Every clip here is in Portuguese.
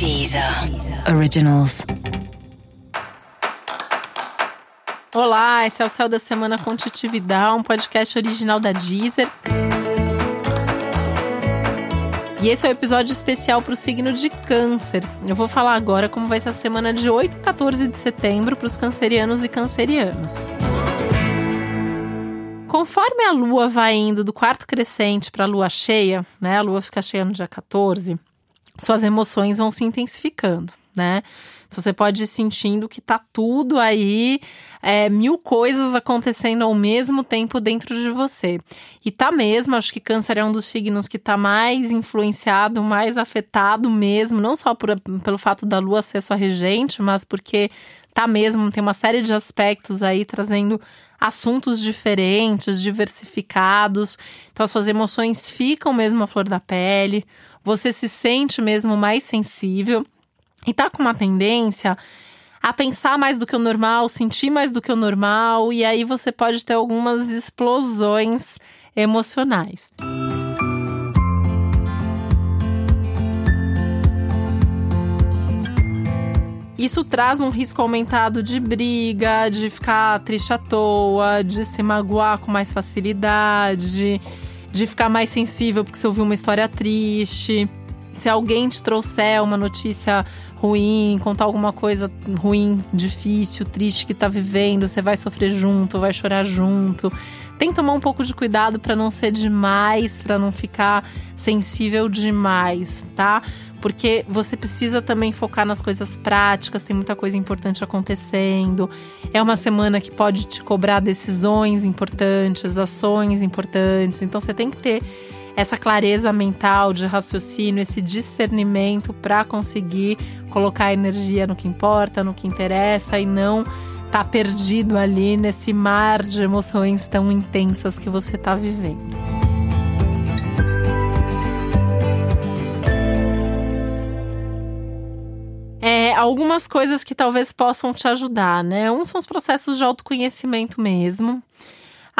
Deezer Originals. Olá, esse é o Céu da Semana com Titividade, um podcast original da Deezer. E esse é o um episódio especial para o signo de Câncer. Eu vou falar agora como vai ser a semana de 8 a 14 de setembro para os cancerianos e cancerianas. Conforme a lua vai indo do quarto crescente para a lua cheia, né? A lua fica cheia no dia 14, suas emoções vão se intensificando, né? Então você pode ir sentindo que tá tudo aí, é, mil coisas acontecendo ao mesmo tempo dentro de você. E tá mesmo, acho que câncer é um dos signos que tá mais influenciado, mais afetado mesmo, não só por, pelo fato da lua ser sua regente, mas porque tá mesmo, tem uma série de aspectos aí trazendo assuntos diferentes, diversificados. Então as suas emoções ficam mesmo à flor da pele, você se sente mesmo mais sensível e tá com uma tendência a pensar mais do que o normal, sentir mais do que o normal, e aí você pode ter algumas explosões emocionais. Isso traz um risco aumentado de briga, de ficar triste à toa, de se magoar com mais facilidade, de ficar mais sensível porque você ouviu uma história triste. Se alguém te trouxer uma notícia ruim, contar alguma coisa ruim, difícil, triste que tá vivendo, você vai sofrer junto, vai chorar junto. Tem que tomar um pouco de cuidado para não ser demais, para não ficar sensível demais, tá? Porque você precisa também focar nas coisas práticas, tem muita coisa importante acontecendo. É uma semana que pode te cobrar decisões importantes, ações importantes. Então você tem que ter essa clareza mental de raciocínio, esse discernimento para conseguir colocar energia no que importa, no que interessa e não tá perdido ali nesse mar de emoções tão intensas que você está vivendo. Algumas coisas que talvez possam te ajudar, né? Um são os processos de autoconhecimento mesmo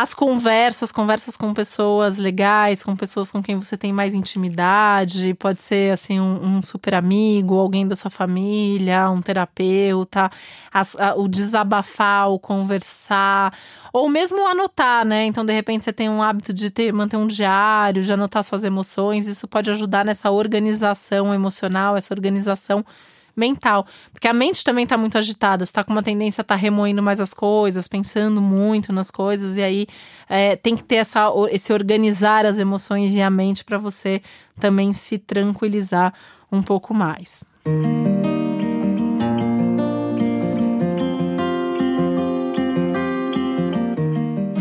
as conversas, conversas com pessoas legais, com pessoas com quem você tem mais intimidade, pode ser assim um, um super amigo, alguém da sua família, um terapeuta, as, a, o desabafar, o conversar, ou mesmo anotar, né? Então, de repente, você tem um hábito de ter, manter um diário, de anotar suas emoções, isso pode ajudar nessa organização emocional, essa organização mental. Porque a mente também está muito agitada, está com uma tendência a estar tá remoendo mais as coisas, pensando muito nas coisas, e aí é, tem que ter essa, esse organizar as emoções e a mente para você também se tranquilizar um pouco mais. Música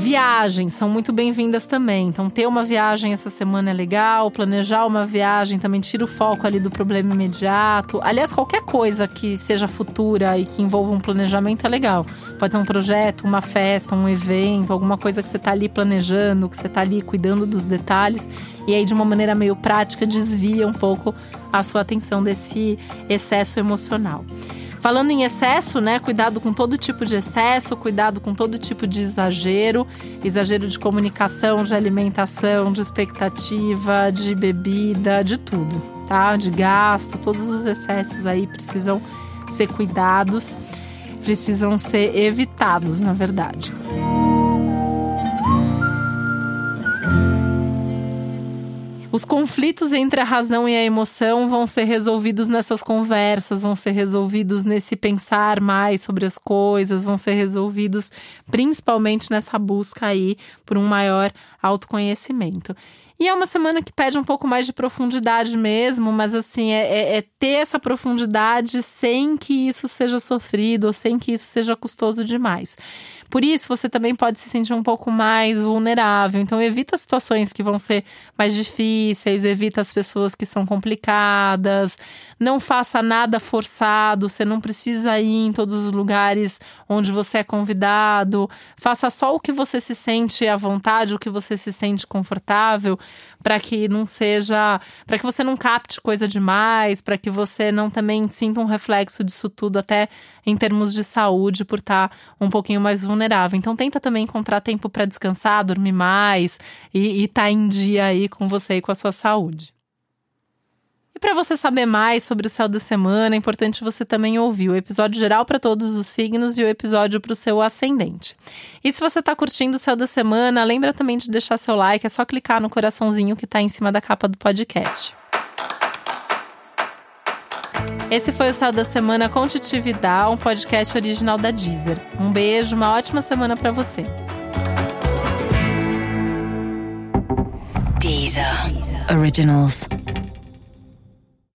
Viagens são muito bem-vindas também. Então, ter uma viagem essa semana é legal, planejar uma viagem também tira o foco ali do problema imediato. Aliás, qualquer coisa que seja futura e que envolva um planejamento é legal. Pode ser um projeto, uma festa, um evento, alguma coisa que você está ali planejando, que você está ali cuidando dos detalhes. E aí, de uma maneira meio prática, desvia um pouco a sua atenção desse excesso emocional. Falando em excesso, né? Cuidado com todo tipo de excesso, cuidado com todo tipo de exagero, exagero de comunicação, de alimentação, de expectativa, de bebida, de tudo, tá? De gasto, todos os excessos aí precisam ser cuidados, precisam ser evitados, na verdade. Os conflitos entre a razão e a emoção vão ser resolvidos nessas conversas, vão ser resolvidos nesse pensar mais sobre as coisas, vão ser resolvidos principalmente nessa busca aí por um maior autoconhecimento. E é uma semana que pede um pouco mais de profundidade mesmo, mas assim, é, é, é, ter essa profundidade sem que isso seja sofrido, ou sem que isso seja custoso demais. Por isso, você também pode se sentir um pouco mais vulnerável. Então, evita situações que vão ser mais difíceis, evita as pessoas que são complicadas, não faça nada forçado, você não precisa ir em todos os lugares onde você é convidado. Faça só o que você se sente à vontade, o que você se sente confortável, para que não seja, para que você não capte coisa demais, para que você não também sinta um reflexo disso tudo até em termos de saúde por estar tá um pouquinho mais vulnerável. Então tenta também encontrar tempo para descansar, dormir mais e estar tá em dia aí com você e com a sua saúde. E para você saber mais sobre o céu da semana, é importante você também ouvir o episódio geral para todos os signos e o episódio para o seu ascendente. E se você está curtindo o céu da semana, lembra também de deixar seu like, é só clicar no coraçãozinho que está em cima da capa do podcast. Esse foi o Céu da Semana com Titividade, um podcast original da Deezer. Um beijo, uma ótima semana para você. Deezer. Originals.